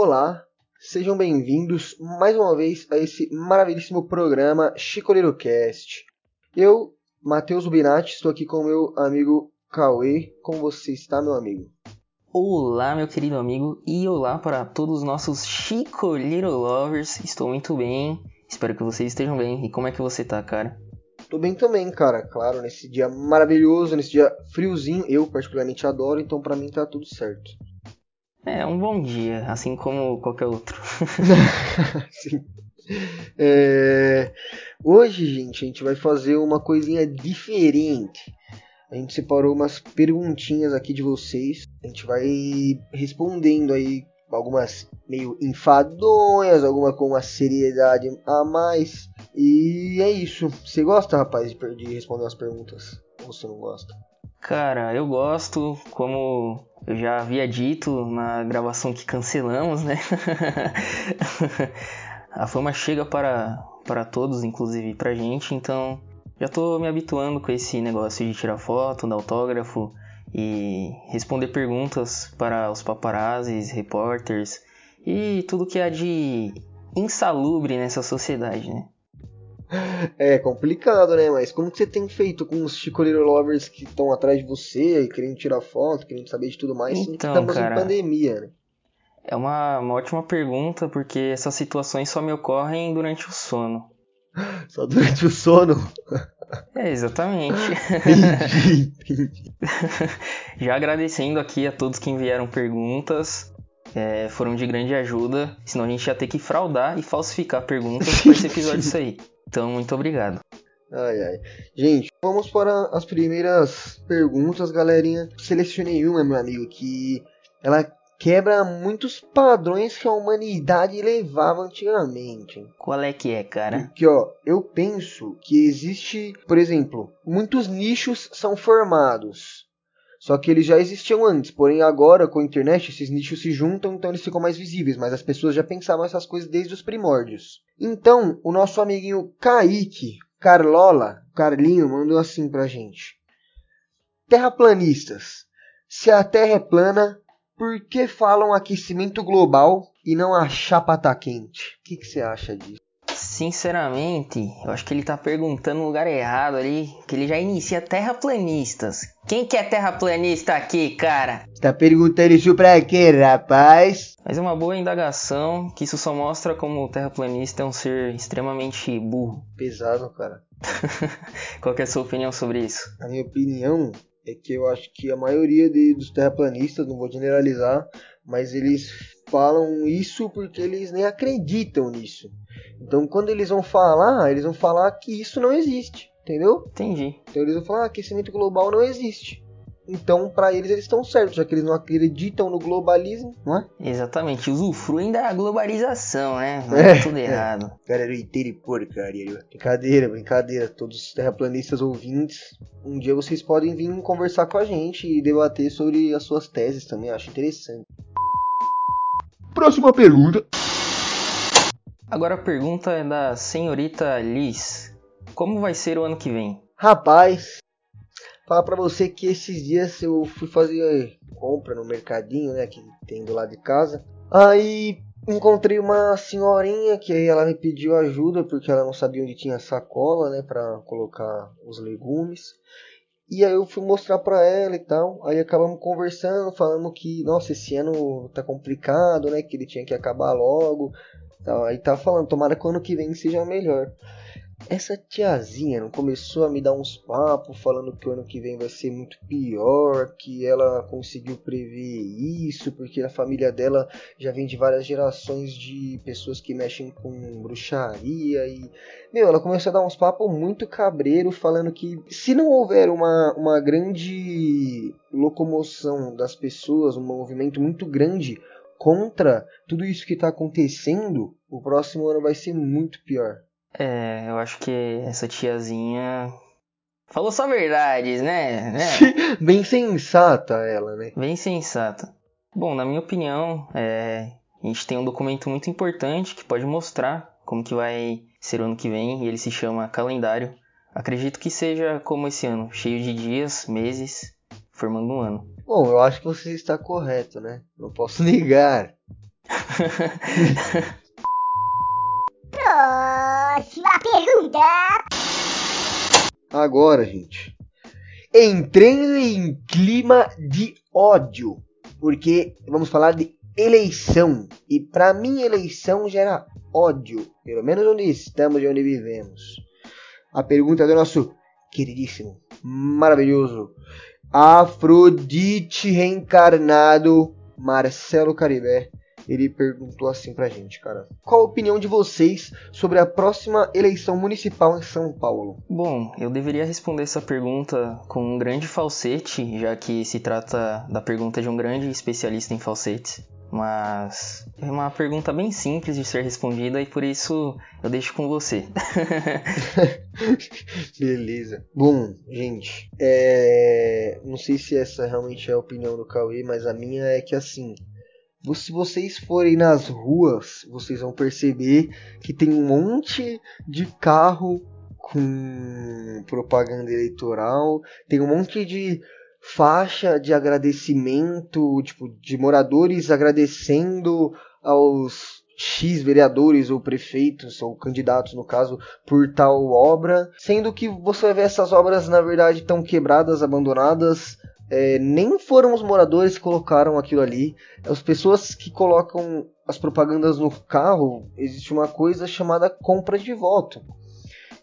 olá, sejam bem-vindos mais uma vez a esse maravilhíssimo programa Chicoleiro Cast. Eu, Matheus Rubinati, estou aqui com meu amigo Cauê. Como você está, meu amigo? Olá, meu querido amigo, e olá para todos os nossos Chicoleiro Lovers. Estou muito bem, espero que vocês estejam bem. E como é que você tá, cara? Tô bem também, cara. Claro, nesse dia maravilhoso, nesse dia friozinho, eu particularmente adoro, então pra mim tá tudo certo. É um bom dia, assim como qualquer outro. Sim. É... Hoje, gente, a gente vai fazer uma coisinha diferente. A gente separou umas perguntinhas aqui de vocês. A gente vai respondendo aí algumas meio enfadonhas, alguma com uma seriedade a mais. E é isso. Você gosta, rapaz, de responder as perguntas? Ou você não gosta? Cara, eu gosto, como eu já havia dito na gravação que cancelamos, né? a fama chega para, para todos, inclusive pra gente, então já tô me habituando com esse negócio de tirar foto, dar autógrafo e responder perguntas para os paparazzis, repórteres e tudo que há de insalubre nessa sociedade, né? É complicado, né? Mas como que você tem feito com os chicoleiro lovers que estão atrás de você, querendo tirar foto, querendo saber de tudo mais? Então, estamos cara, em pandemia, né? É uma, uma ótima pergunta, porque essas situações só me ocorrem durante o sono. Só durante o sono? É, exatamente. entendi, entendi. Já agradecendo aqui a todos que enviaram perguntas. É, foram de grande ajuda, senão a gente ia ter que fraudar e falsificar perguntas para esse episódio sair. Então, muito obrigado. Ai, ai. Gente, vamos para as primeiras perguntas, galerinha. Selecionei uma, meu amigo, que ela quebra muitos padrões que a humanidade levava antigamente. Qual é que é, cara? Porque, ó, eu penso que existe, por exemplo, muitos nichos são formados. Só que eles já existiam antes, porém agora com a internet esses nichos se juntam, então eles ficam mais visíveis, mas as pessoas já pensavam essas coisas desde os primórdios. Então, o nosso amiguinho Kaique, Carlola, Carlinho, mandou assim pra gente. Terraplanistas. Se a Terra é plana, por que falam aquecimento global e não a chapa tá quente? O que, você acha disso? Sinceramente, eu acho que ele tá perguntando no lugar errado ali, que ele já inicia terraplanistas. Quem que é terraplanista aqui, cara? Tá perguntando isso pra quê, rapaz? Mas é uma boa indagação, que isso só mostra como o terraplanista é um ser extremamente burro. Pesado, cara. Qual que é a sua opinião sobre isso? A minha opinião é que eu acho que a maioria de, dos terraplanistas, não vou generalizar, mas eles falam isso porque eles nem acreditam nisso. Então quando eles vão falar, eles vão falar que isso não existe, entendeu? Entendi. Então eles vão falar que aquecimento global não existe. Então, para eles, eles estão certos, já que eles não acreditam no globalismo, não é? Exatamente, usufruem da globalização, né? Não é, tudo errado. Galera, inteiro e porcaria. Brincadeira, brincadeira. Todos os terraplanistas ouvintes, um dia vocês podem vir conversar com a gente e debater sobre as suas teses também, acho interessante. Próxima pergunta. Agora a pergunta é da senhorita Liz. Como vai ser o ano que vem? Rapaz, falar pra você que esses dias eu fui fazer compra no mercadinho, né, que tem do lado de casa. Aí encontrei uma senhorinha que aí ela me pediu ajuda porque ela não sabia onde tinha sacola, né, para colocar os legumes. E aí eu fui mostrar pra ela e tal. Aí acabamos conversando, falando que, nossa, esse ano tá complicado, né, que ele tinha que acabar logo. Tal. Aí tá falando, tomara que ano que vem seja melhor. Essa tiazinha não começou a me dar uns papos falando que o ano que vem vai ser muito pior, que ela conseguiu prever isso, porque a família dela já vem de várias gerações de pessoas que mexem com bruxaria e. Meu, ela começou a dar uns papos muito cabreiro falando que se não houver uma, uma grande locomoção das pessoas, um movimento muito grande contra tudo isso que está acontecendo, o próximo ano vai ser muito pior. É, eu acho que essa tiazinha falou só verdades, né? né? Bem sensata ela, né? Bem sensata. Bom, na minha opinião, é, a gente tem um documento muito importante que pode mostrar como que vai ser o ano que vem, e ele se chama calendário. Acredito que seja como esse ano, cheio de dias, meses, formando um ano. Bom, eu acho que você está correto, né? Não posso negar. Próxima pergunta. Agora, gente. Entrando em clima de ódio. Porque vamos falar de eleição. E para mim, eleição gera ódio. Pelo menos onde estamos e onde vivemos. A pergunta do nosso queridíssimo, maravilhoso, Afrodite reencarnado Marcelo Caribé ele perguntou assim pra gente, cara. Qual a opinião de vocês sobre a próxima eleição municipal em São Paulo? Bom, eu deveria responder essa pergunta com um grande falsete, já que se trata da pergunta de um grande especialista em falsetes. Mas é uma pergunta bem simples de ser respondida e por isso eu deixo com você. Beleza. Bom, gente, é... não sei se essa realmente é a opinião do Cauê, mas a minha é que assim, se vocês forem nas ruas, vocês vão perceber que tem um monte de carro com propaganda eleitoral, tem um monte de faixa de agradecimento, tipo, de moradores agradecendo aos X vereadores ou prefeitos ou candidatos no caso por tal obra, sendo que você vai ver essas obras na verdade tão quebradas, abandonadas, é, nem foram os moradores que colocaram aquilo ali. As pessoas que colocam as propagandas no carro, existe uma coisa chamada compra de voto.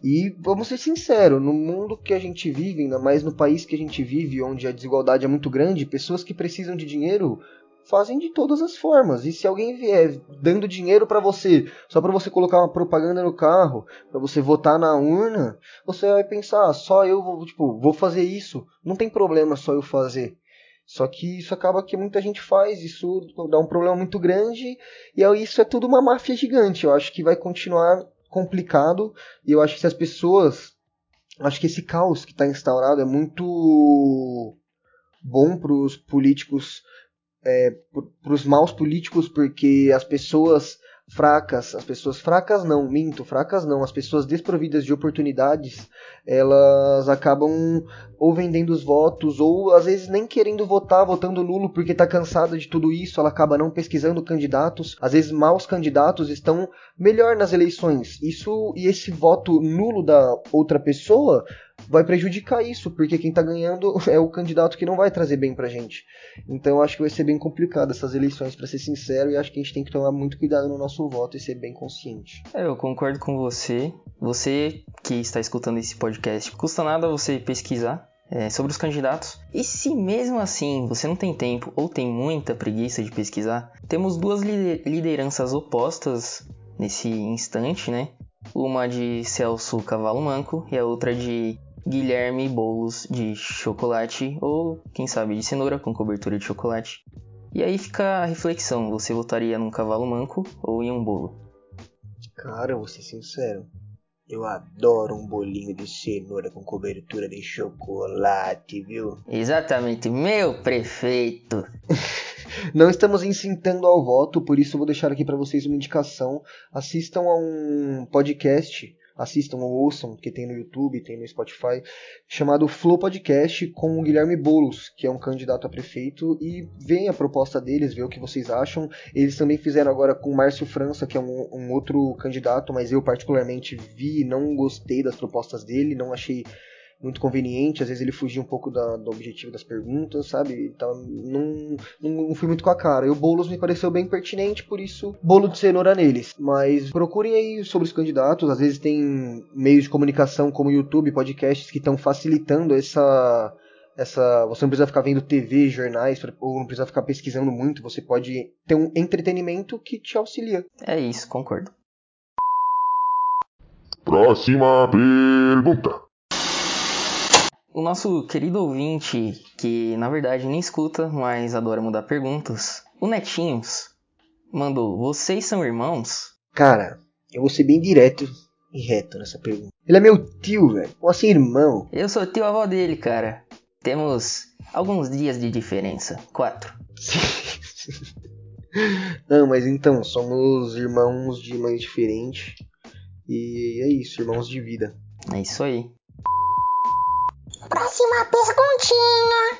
E vamos ser sinceros, no mundo que a gente vive, ainda mais no país que a gente vive, onde a desigualdade é muito grande, pessoas que precisam de dinheiro fazem de todas as formas. E se alguém vier dando dinheiro para você, só para você colocar uma propaganda no carro, para você votar na urna, você vai pensar, só eu vou, tipo, vou fazer isso. Não tem problema só eu fazer. Só que isso acaba que muita gente faz, isso dá um problema muito grande, e isso é tudo uma máfia gigante. Eu acho que vai continuar complicado, e eu acho que se as pessoas. Acho que esse caos que está instaurado é muito bom para os políticos é, para os maus políticos, porque as pessoas fracas, as pessoas fracas não, minto, fracas não, as pessoas desprovidas de oportunidades, elas acabam ou vendendo os votos, ou às vezes nem querendo votar, votando nulo porque está cansada de tudo isso, ela acaba não pesquisando candidatos, às vezes maus candidatos estão melhor nas eleições. Isso e esse voto nulo da outra pessoa vai prejudicar isso, porque quem está ganhando é o candidato que não vai trazer bem pra gente. Então eu acho que vai ser bem complicado essas eleições, para ser sincero, e acho que a gente tem que tomar muito cuidado no nosso voto e ser bem consciente. É, eu concordo com você. Você que está escutando esse podcast, custa nada você pesquisar é, sobre os candidatos. E se mesmo assim você não tem tempo ou tem muita preguiça de pesquisar, temos duas lideranças opostas nesse instante, né? Uma de Celso Cavalo Manco e a outra de Guilherme Bolos de chocolate ou, quem sabe, de cenoura com cobertura de chocolate. E aí fica a reflexão: você votaria num cavalo manco ou em um bolo? Cara, vou ser sincero. Eu adoro um bolinho de cenoura com cobertura de chocolate, viu? Exatamente, meu prefeito. Não estamos incitando ao voto, por isso vou deixar aqui para vocês uma indicação. Assistam a um podcast assistam ou ouçam, que tem no YouTube, tem no Spotify, chamado Flow Podcast com o Guilherme Boulos, que é um candidato a prefeito, e veem a proposta deles, vê o que vocês acham. Eles também fizeram agora com o Márcio França, que é um, um outro candidato, mas eu particularmente vi, não gostei das propostas dele, não achei muito conveniente, às vezes ele fugia um pouco da, do objetivo das perguntas, sabe? Então não, não, fui muito com a cara. E o Boulos me pareceu bem pertinente, por isso, bolo de cenoura neles. Mas procurem aí sobre os candidatos, às vezes tem meios de comunicação como YouTube, podcasts que estão facilitando essa essa você não precisa ficar vendo TV, jornais, ou não precisa ficar pesquisando muito, você pode ter um entretenimento que te auxilia. É isso, concordo. Próxima pergunta. O nosso querido ouvinte, que na verdade nem escuta, mas adora mudar perguntas, o Netinhos, mandou: Vocês são irmãos? Cara, eu vou ser bem direto e reto nessa pergunta. Ele é meu tio, velho. Ou assim, irmão. Eu sou tio avó dele, cara. Temos alguns dias de diferença. Quatro. Não, mas então, somos irmãos de mães diferentes. E é isso, irmãos de vida. É isso aí. Próxima perguntinha.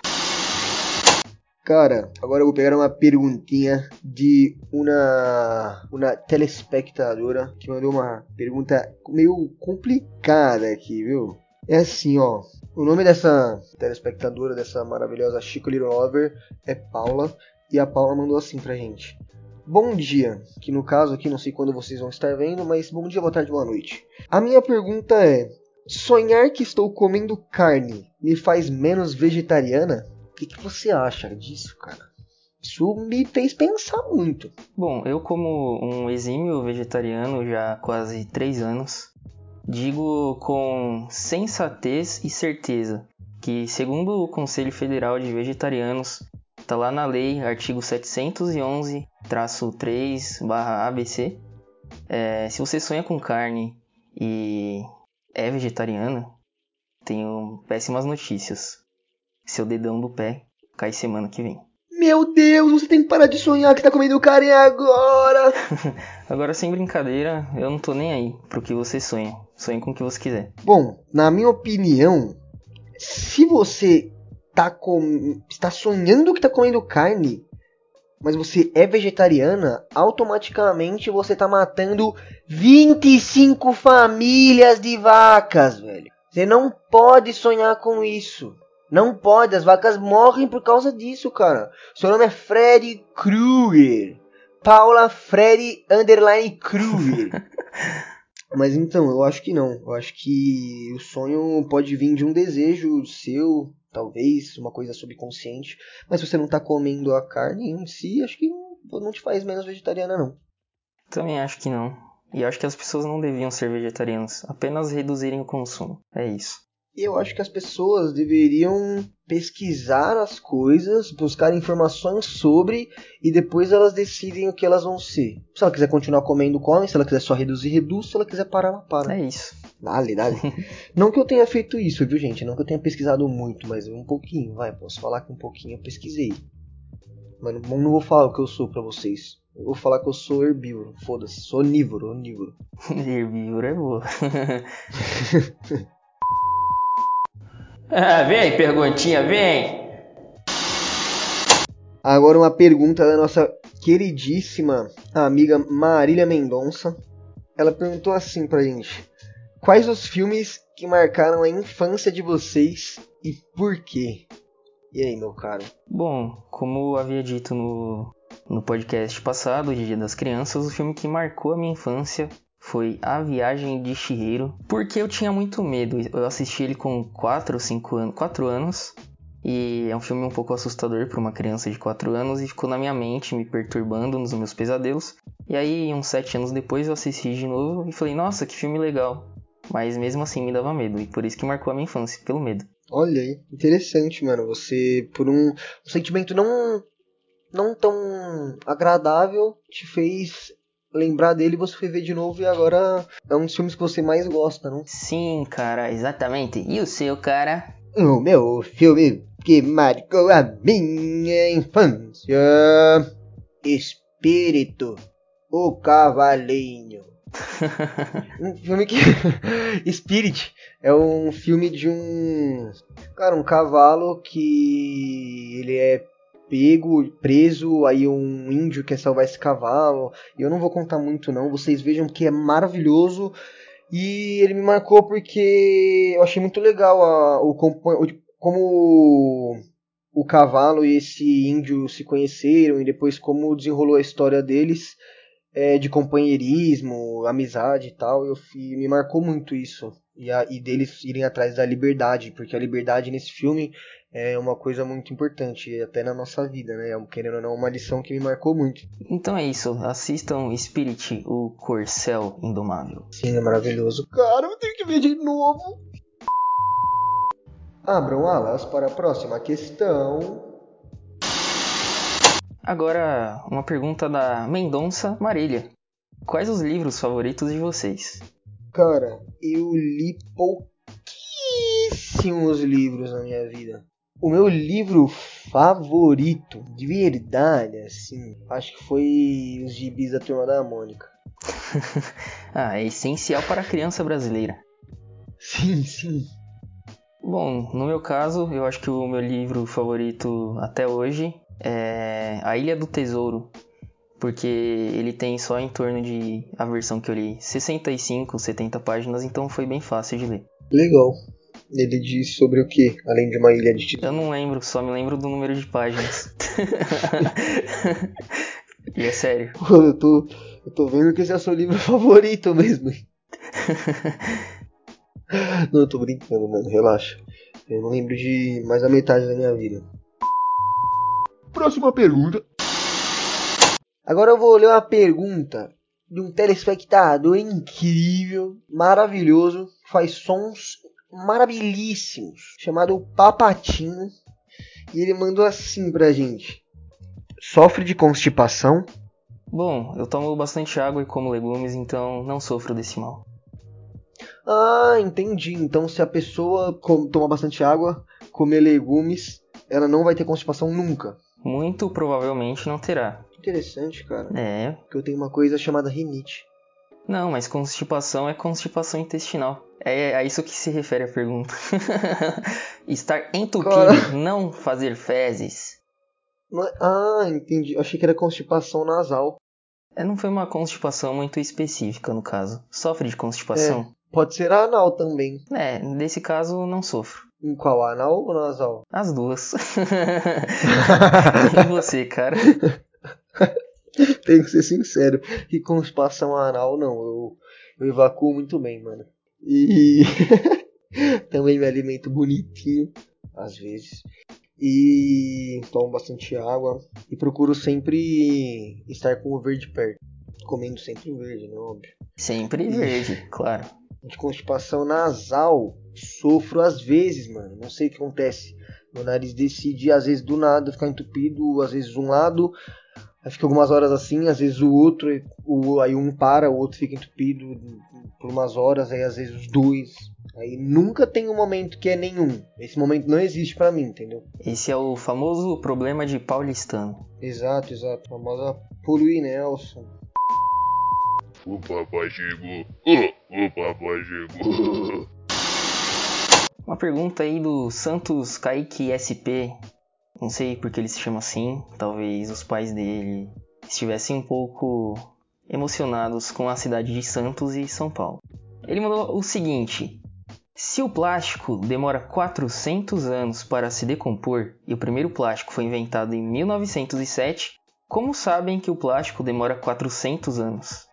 Cara, agora eu vou pegar uma perguntinha de uma, uma telespectadora que mandou uma pergunta meio complicada aqui, viu? É assim, ó. O nome dessa telespectadora, dessa maravilhosa Chico Little Lover, é Paula. E a Paula mandou assim pra gente. Bom dia, que no caso aqui não sei quando vocês vão estar vendo, mas bom dia, boa tarde, boa noite. A minha pergunta é: sonhar que estou comendo carne me faz menos vegetariana? O que, que você acha disso, cara? Isso me fez pensar muito. Bom, eu como um exímio vegetariano já há quase três anos, digo com sensatez e certeza que, segundo o Conselho Federal de Vegetarianos, está lá na lei, artigo 711-3-ABC, é, se você sonha com carne e é vegetariana, tenho péssimas notícias seu dedão do pé cai semana que vem. Meu Deus, você tem que parar de sonhar que tá comendo carne agora! agora, sem brincadeira, eu não tô nem aí pro que você sonha. Sonhe com o que você quiser. Bom, na minha opinião, se você tá, com... está sonhando que tá comendo carne, mas você é vegetariana, automaticamente você tá matando 25 famílias de vacas, velho. Você não pode sonhar com isso. Não pode, as vacas morrem por causa disso, cara. Seu nome é Freddy Krueger. Paula Freddy Underline Krueger. Mas então, eu acho que não. Eu acho que o sonho pode vir de um desejo seu, talvez, uma coisa subconsciente. Mas se você não tá comendo a carne em si, acho que não te faz menos vegetariana, não. Também acho que não. E acho que as pessoas não deviam ser vegetarianas, apenas reduzirem o consumo. É isso. Eu acho que as pessoas deveriam pesquisar as coisas, buscar informações sobre e depois elas decidem o que elas vão ser. Se ela quiser continuar comendo, come. Se ela quiser só reduzir, reduz. Se ela quiser parar, ela para. É isso. Dale, dale. não que eu tenha feito isso, viu, gente? Não que eu tenha pesquisado muito, mas um pouquinho, vai. Posso falar que um pouquinho eu pesquisei. Mas não, não vou falar o que eu sou pra vocês. Eu vou falar que eu sou herbívoro. Foda-se, sou onívoro, onívoro. herbívoro é boa. Ah, vem, perguntinha, vem! Agora uma pergunta da nossa queridíssima amiga Marília Mendonça. Ela perguntou assim pra gente: Quais os filmes que marcaram a infância de vocês e por quê? E aí, meu caro? Bom, como eu havia dito no, no podcast passado, de Dia das Crianças, o filme que marcou a minha infância foi A Viagem de Chihiro, porque eu tinha muito medo. Eu assisti ele com 4 ou 5 anos, 4 anos, e é um filme um pouco assustador para uma criança de 4 anos e ficou na minha mente, me perturbando nos meus pesadelos. E aí, uns 7 anos depois, eu assisti de novo e falei: "Nossa, que filme legal". Mas mesmo assim me dava medo, e por isso que marcou a minha infância, pelo medo. Olha aí, interessante, mano. Você, por um, um sentimento não não tão agradável, te fez lembrar dele, você foi ver de novo e agora é um dos filmes que você mais gosta, não? Sim, cara, exatamente. E o seu, cara? O meu filme que marcou a minha infância. Espírito, o Cavalinho. um filme que. Spirit é um filme de um. Cara, um cavalo que ele é pego, preso, aí um índio quer salvar esse cavalo. Eu não vou contar muito não, vocês vejam que é maravilhoso. E ele me marcou porque eu achei muito legal a, o, como o cavalo e esse índio se conheceram e depois como desenrolou a história deles é, de companheirismo, amizade e tal. Eu, e me marcou muito isso. E, a, e deles irem atrás da liberdade, porque a liberdade nesse filme é uma coisa muito importante, até na nossa vida, né? É querendo ou não, uma lição que me marcou muito. Então é isso, assistam Spirit, o Corcel Indomável. Sim, é maravilhoso. Cara, eu tenho que ver de novo. Abram alas para a próxima questão. Agora, uma pergunta da Mendonça Marília. Quais os livros favoritos de vocês? Cara, eu li pouquíssimos livros na minha vida. O meu livro favorito, de verdade, assim, acho que foi Os Gibis da Turma da Mônica. ah, é essencial para a criança brasileira. Sim, sim. Bom, no meu caso, eu acho que o meu livro favorito até hoje é A Ilha do Tesouro, porque ele tem só em torno de a versão que eu li 65, 70 páginas, então foi bem fácil de ler. Legal. Ele diz sobre o que, além de uma ilha de Eu não lembro, só me lembro do número de páginas. e é sério. Pô, eu tô, eu tô vendo que esse é o seu livro favorito mesmo. não, eu tô brincando, mano, relaxa. Eu não lembro de mais da metade da minha vida. Próxima pergunta. Agora eu vou ler uma pergunta de um telespectador incrível, maravilhoso, faz sons maravilhíssimos, chamado Papatinho. E ele mandou assim pra gente: Sofre de constipação? Bom, eu tomo bastante água e como legumes, então não sofro desse mal. Ah, entendi. Então, se a pessoa tomar bastante água, comer legumes, ela não vai ter constipação nunca. Muito provavelmente não terá. Interessante, cara. É. Porque eu tenho uma coisa chamada rinite. Não, mas constipação é constipação intestinal. É a isso que se refere a pergunta. Estar entupido, Cara. não fazer fezes. É- Ah, entendi. Achei que era constipação nasal. É, não foi uma constipação muito específica no caso. Sofre de constipação? Pode ser anal também. É, nesse caso não sofro. Em qual? Anal ou nasal? As duas. e você, cara? Tenho que ser sincero. Que constipação anal, não. Eu, eu evacuo muito bem, mano. E também me alimento bonitinho, às vezes. E tomo bastante água. E procuro sempre estar com o verde perto. Comendo sempre o verde, né? Óbvio. Sempre verde, claro. De constipação nasal, sofro às vezes, mano. Não sei o que acontece. Meu nariz decide, às vezes do nada, ficar entupido, às vezes um lado, aí fica algumas horas assim, às vezes o outro, o, aí um para, o outro fica entupido por umas horas, aí às vezes os dois. Aí nunca tem um momento que é nenhum. Esse momento não existe pra mim, entendeu? Esse é o famoso problema de paulistano. Exato, exato. A famosa poluir, Nelson. O papai chegou. Oh, o papai chegou. Uma pergunta aí do Santos Kaique SP. Não sei porque ele se chama assim. Talvez os pais dele estivessem um pouco emocionados com a cidade de Santos e São Paulo. Ele mandou o seguinte: Se o plástico demora 400 anos para se decompor e o primeiro plástico foi inventado em 1907, como sabem que o plástico demora 400 anos?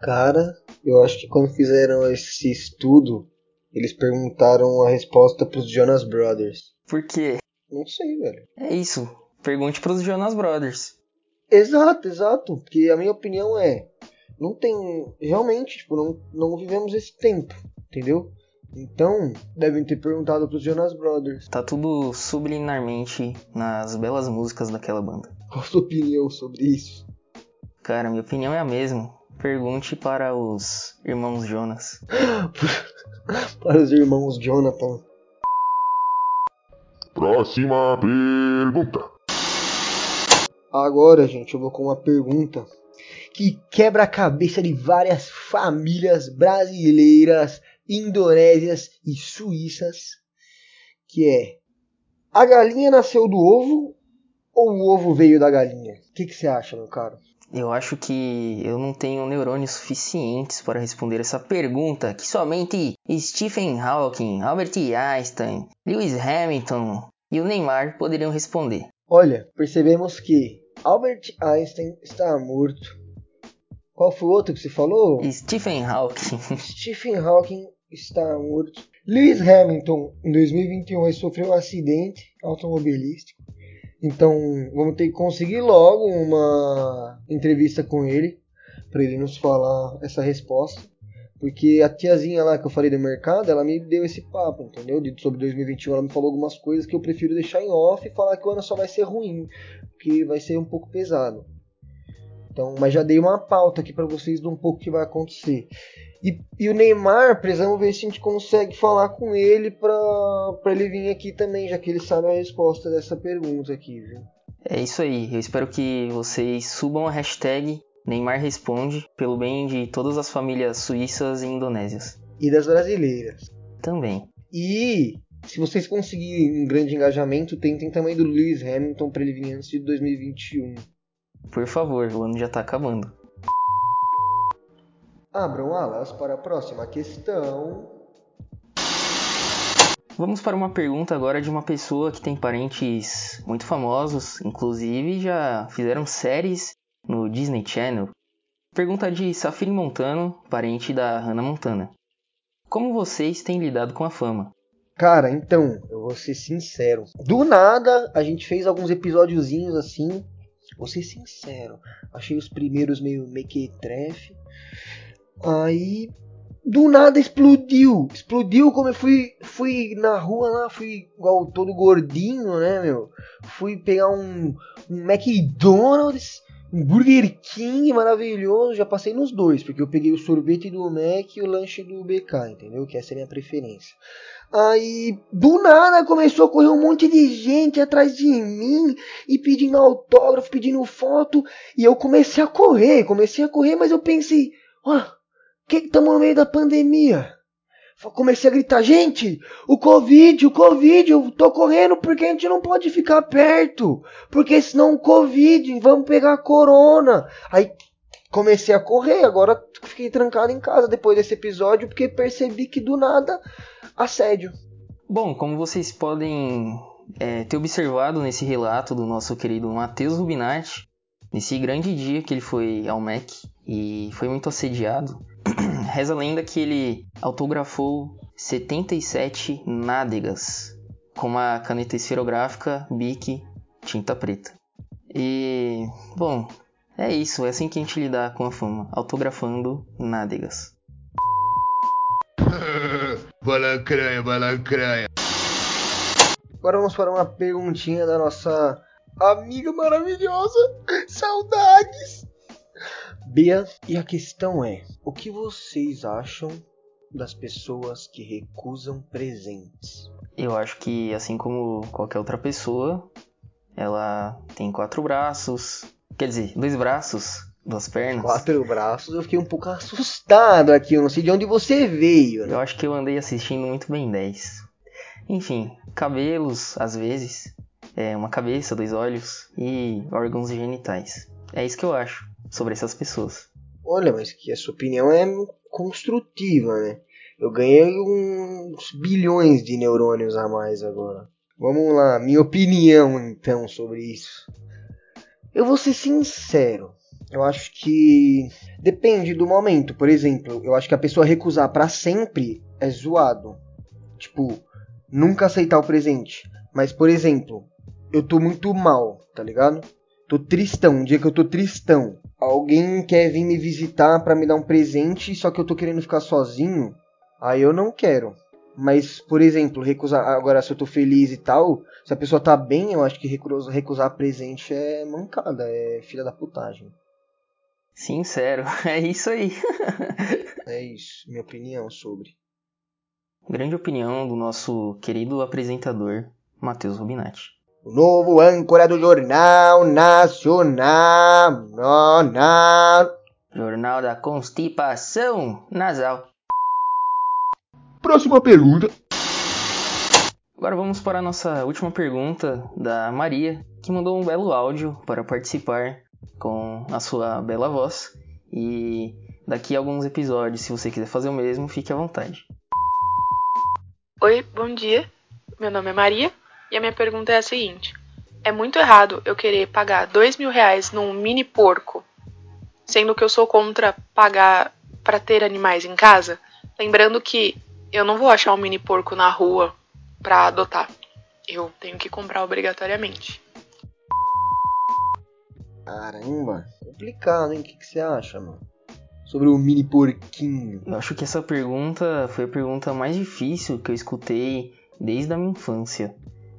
Cara, eu acho que quando fizeram esse estudo, eles perguntaram a resposta pros Jonas Brothers. Por quê? Não sei, velho. É isso. Pergunte para os Jonas Brothers. Exato, exato. Porque a minha opinião é, não tem, realmente, tipo, não, não vivemos esse tempo, entendeu? Então, devem ter perguntado pros Jonas Brothers. Tá tudo subliminarmente nas belas músicas daquela banda. Qual a sua opinião sobre isso? Cara, minha opinião é a mesma. Pergunte para os irmãos Jonas. Para os irmãos Jonathan. Próxima pergunta. Agora, gente, eu vou com uma pergunta que quebra a cabeça de várias famílias brasileiras, indonésias e suíças, que é: a galinha nasceu do ovo ou o ovo veio da galinha? O que, que você acha, meu caro? Eu acho que eu não tenho neurônios suficientes para responder essa pergunta que somente Stephen Hawking, Albert Einstein, Lewis Hamilton e o Neymar poderiam responder. Olha, percebemos que Albert Einstein está morto. Qual foi o outro que você falou? Stephen Hawking. Stephen Hawking está morto. Lewis Hamilton, em 2021, ele sofreu um acidente automobilístico. Então, vamos ter que conseguir logo uma entrevista com ele, para ele nos falar essa resposta. Porque a tiazinha lá que eu falei do mercado, ela me deu esse papo, entendeu? De, sobre 2021, ela me falou algumas coisas que eu prefiro deixar em off e falar que o ano só vai ser ruim, que vai ser um pouco pesado. Então, mas já dei uma pauta aqui para vocês de um pouco que vai acontecer. E, e, o Neymar, precisamos ver se a gente consegue falar com ele pra ele vir aqui também, já que ele sabe a resposta dessa pergunta aqui, viu? É isso aí. Eu espero que vocês subam a hashtag Neymar Responde pelo bem de todas as famílias suíças e indonésias. E das brasileiras. Também. E se vocês conseguirem um grande engajamento, tentem também do Lewis Hamilton para ele vir antes de 2021. Por favor, o ano já tá acabando. Abram alas para a próxima questão. Vamos para uma pergunta agora de uma pessoa que tem parentes muito famosos, inclusive já fizeram séries no Disney Channel. Pergunta de Safiri Montano, parente da Hannah Montana. Como vocês têm lidado com a fama? Cara, então, eu vou ser sincero. Do nada, a gente fez alguns episódiozinhos assim. Vou ser sincero. Achei os primeiros meio mequetrefe. Aí, do nada explodiu. Explodiu como eu fui, fui na rua lá, fui igual todo gordinho, né, meu? Fui pegar um, um McDonald's, um Burger King maravilhoso. Já passei nos dois, porque eu peguei o sorvete do Mac e o lanche do BK, entendeu? Que essa é a minha preferência. Aí, do nada, começou a correr um monte de gente atrás de mim e pedindo autógrafo, pedindo foto. E eu comecei a correr, comecei a correr, mas eu pensei, ó, que estamos no meio da pandemia? Comecei a gritar, gente, o Covid, o Covid, eu tô correndo porque a gente não pode ficar perto, porque senão o Covid, vamos pegar a corona. Aí comecei a correr, agora fiquei trancado em casa depois desse episódio porque percebi que do nada assédio. Bom, como vocês podem é, ter observado nesse relato do nosso querido Matheus Rubinati, nesse grande dia que ele foi ao MEC e foi muito assediado, reza a lenda que ele autografou 77 nádegas com uma caneta esferográfica Bic tinta preta. E, bom, é isso, é assim que a gente lida com a fama, autografando nádegas. balacranha, balacranha. Agora vamos para uma perguntinha da nossa amiga maravilhosa. Saudades! Bia, e a questão é: o que vocês acham das pessoas que recusam presentes? Eu acho que, assim como qualquer outra pessoa, ela tem quatro braços, quer dizer, dois braços, duas pernas. Quatro braços, eu fiquei um pouco assustado aqui, eu não sei de onde você veio. Né? Eu acho que eu andei assistindo muito bem 10. Enfim, cabelos, às vezes, é, uma cabeça, dois olhos e órgãos genitais. É isso que eu acho sobre essas pessoas. Olha, mas que a sua opinião é construtiva, né? Eu ganhei uns bilhões de neurônios a mais agora. Vamos lá, minha opinião então sobre isso. Eu vou ser sincero. Eu acho que depende do momento. Por exemplo, eu acho que a pessoa recusar para sempre é zoado. Tipo, nunca aceitar o presente. Mas, por exemplo, eu tô muito mal, tá ligado? Tô tristão, um dia que eu tô tristão. Alguém quer vir me visitar para me dar um presente, só que eu tô querendo ficar sozinho. Aí eu não quero. Mas, por exemplo, recusar. Agora, se eu tô feliz e tal, se a pessoa tá bem, eu acho que recusar, recusar presente é mancada, é filha da putagem. Sincero, é isso aí. é isso, minha opinião sobre. Grande opinião do nosso querido apresentador, Matheus Rubinati. O novo âncora do Jornal Nacional. Nacional. Jornal da Constipação Nasal. Próxima pergunta. Agora vamos para a nossa última pergunta da Maria, que mandou um belo áudio para participar com a sua bela voz. E daqui a alguns episódios, se você quiser fazer o mesmo, fique à vontade. Oi, bom dia. Meu nome é Maria e a minha pergunta é a seguinte: É muito errado eu querer pagar dois mil reais num mini porco, sendo que eu sou contra pagar para ter animais em casa? Lembrando que eu não vou achar um mini porco na rua para adotar. Eu tenho que comprar obrigatoriamente. Caramba, complicado, hein? O que, que você acha, mano? Sobre o mini porquinho. Eu acho que essa pergunta foi a pergunta mais difícil que eu escutei desde a minha infância.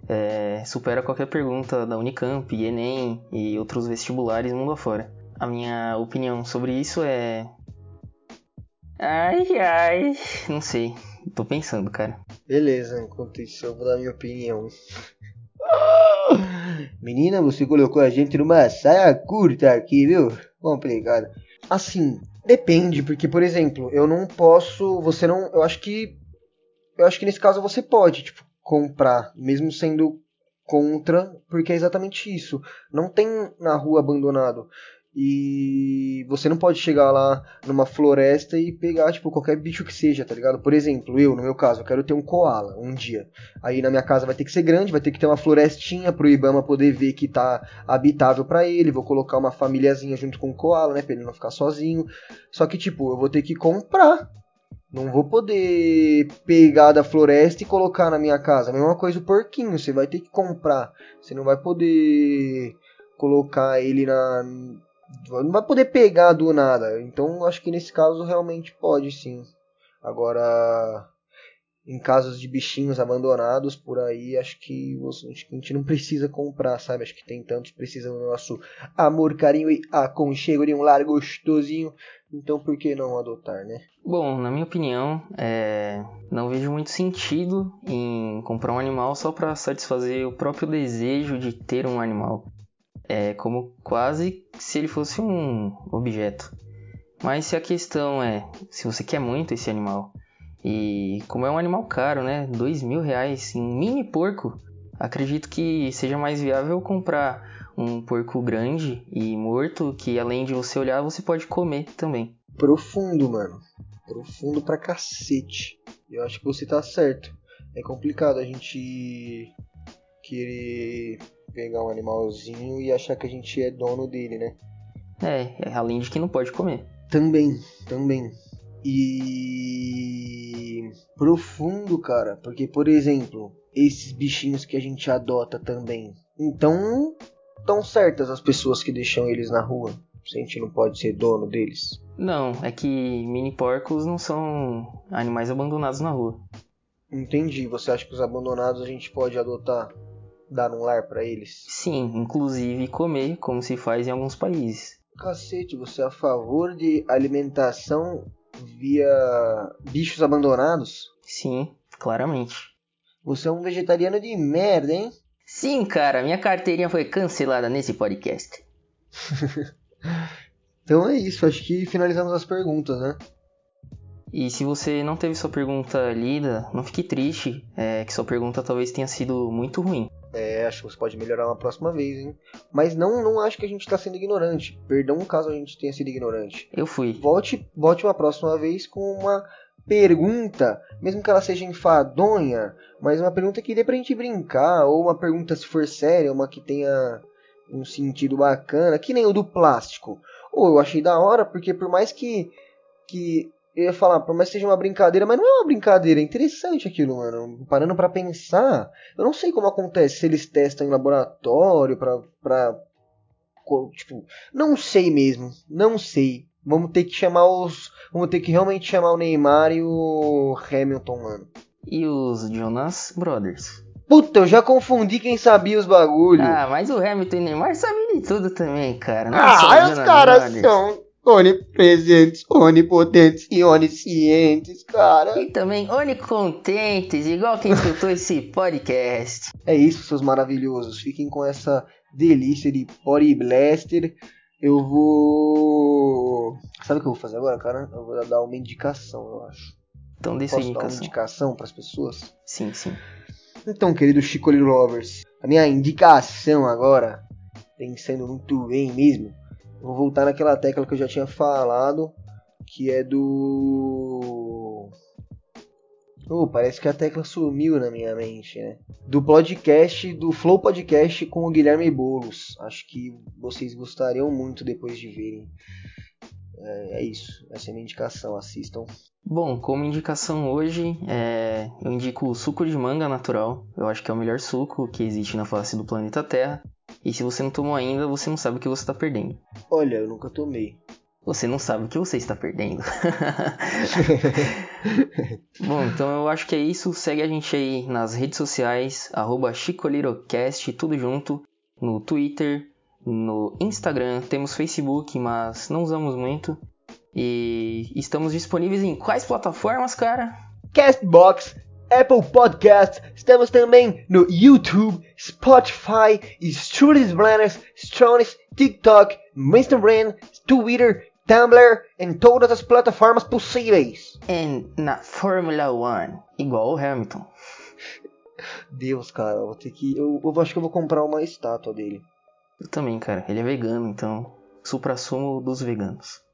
É, supera qualquer pergunta da Unicamp, Enem e outros vestibulares mundo afora. A minha opinião sobre isso é. Ai, ai. Não sei. Tô pensando, cara. Beleza, enquanto isso eu vou dar minha opinião. Menina, você colocou a gente numa saia curta aqui, viu? Complicado. Assim, depende, porque, por exemplo, eu não posso. Você não. Eu acho que. Eu acho que nesse caso você pode, tipo, comprar, mesmo sendo contra, porque é exatamente isso. Não tem na rua abandonado. E você não pode chegar lá numa floresta e pegar, tipo, qualquer bicho que seja, tá ligado? Por exemplo, eu, no meu caso, eu quero ter um koala um dia. Aí na minha casa vai ter que ser grande, vai ter que ter uma florestinha pro Ibama poder ver que tá habitável para ele. Vou colocar uma famíliazinha junto com o koala, né? Pra ele não ficar sozinho. Só que, tipo, eu vou ter que comprar. Não vou poder pegar da floresta e colocar na minha casa. A mesma coisa o porquinho, você vai ter que comprar. Você não vai poder colocar ele na não vai poder pegar do nada. Então acho que nesse caso realmente pode sim. Agora, em casos de bichinhos abandonados por aí, acho que, acho que a gente não precisa comprar, sabe? Acho que tem tantos precisam do nosso amor, carinho e aconchego de um lar gostosinho. Então por que não adotar, né? Bom, na minha opinião, é... não vejo muito sentido em comprar um animal só para satisfazer o próprio desejo de ter um animal é como quase se ele fosse um objeto. Mas se a questão é se você quer muito esse animal e como é um animal caro, né, dois mil reais em um mini porco, acredito que seja mais viável comprar um porco grande e morto que além de você olhar você pode comer também. Profundo, mano. Profundo pra cacete. Eu acho que você tá certo. É complicado a gente querer pegar um animalzinho e achar que a gente é dono dele, né? É, além de que não pode comer. Também, também. E profundo, cara, porque por exemplo, esses bichinhos que a gente adota também. Então, tão certas as pessoas que deixam eles na rua. Se a gente não pode ser dono deles. Não, é que mini porcos não são animais abandonados na rua. Entendi. Você acha que os abandonados a gente pode adotar? dar um lar para eles? Sim, inclusive comer, como se faz em alguns países. Cacete, você é a favor de alimentação via bichos abandonados? Sim, claramente. Você é um vegetariano de merda, hein? Sim, cara, minha carteirinha foi cancelada nesse podcast. então é isso, acho que finalizamos as perguntas, né? E se você não teve sua pergunta lida, não fique triste, é que sua pergunta talvez tenha sido muito ruim. É, acho que você pode melhorar uma próxima vez, hein? Mas não, não acho que a gente está sendo ignorante. Perdão caso a gente tenha sido ignorante. Eu fui. Volte, volte uma próxima vez com uma pergunta, mesmo que ela seja enfadonha, mas uma pergunta que dê pra gente brincar, ou uma pergunta se for séria, uma que tenha um sentido bacana, que nem o do plástico. Ou eu achei da hora, porque por mais que, que eu ia falar, por mais que seja uma brincadeira, mas não é uma brincadeira, é interessante aquilo, mano. Parando para pensar, eu não sei como acontece, se eles testam em laboratório pra, pra. Tipo, não sei mesmo, não sei. Vamos ter que chamar os. Vamos ter que realmente chamar o Neymar e o Hamilton, mano. E os Jonas Brothers. Puta, eu já confundi quem sabia os bagulho. Ah, mas o Hamilton e o Neymar sabem de tudo também, cara. Não ah, os caras são onipresentes, onipotentes e oniscientes, cara. E também onicontentes, igual quem escutou esse podcast. É isso, seus maravilhosos. Fiquem com essa delícia de Body Blaster. Eu vou. Sabe o que eu vou fazer agora, cara? Eu vou dar uma indicação, eu acho. Então Posso indicação. Dar uma indicação para as pessoas? Sim, sim. Então, querido Chico Lovers, a minha indicação agora, pensando muito bem mesmo, Vou voltar naquela tecla que eu já tinha falado, que é do. Oh, parece que a tecla sumiu na minha mente, né? Do podcast, do Flow Podcast com o Guilherme Boulos. Acho que vocês gostariam muito depois de verem. É, é isso, essa é minha indicação, assistam. Bom, como indicação hoje, é... eu indico o suco de manga natural. Eu acho que é o melhor suco que existe na face do planeta Terra. E se você não tomou ainda, você não sabe o que você está perdendo. Olha, eu nunca tomei. Você não sabe o que você está perdendo. Bom, então eu acho que é isso. Segue a gente aí nas redes sociais, arroba ChicoLirocast, tudo junto. No Twitter, no Instagram, temos Facebook, mas não usamos muito. E estamos disponíveis em quais plataformas, cara? Castbox, Apple Podcasts, estamos também no YouTube, Spotify, Studios Blenders, Strones, TikTok, Instagram, Twitter, Tumblr, em todas as plataformas possíveis. E na Fórmula 1, igual o Hamilton. Deus, cara, eu vou ter que. Eu, eu acho que eu vou comprar uma estátua dele. Eu também, cara. Ele é vegano, então. Supra-sumo dos veganos.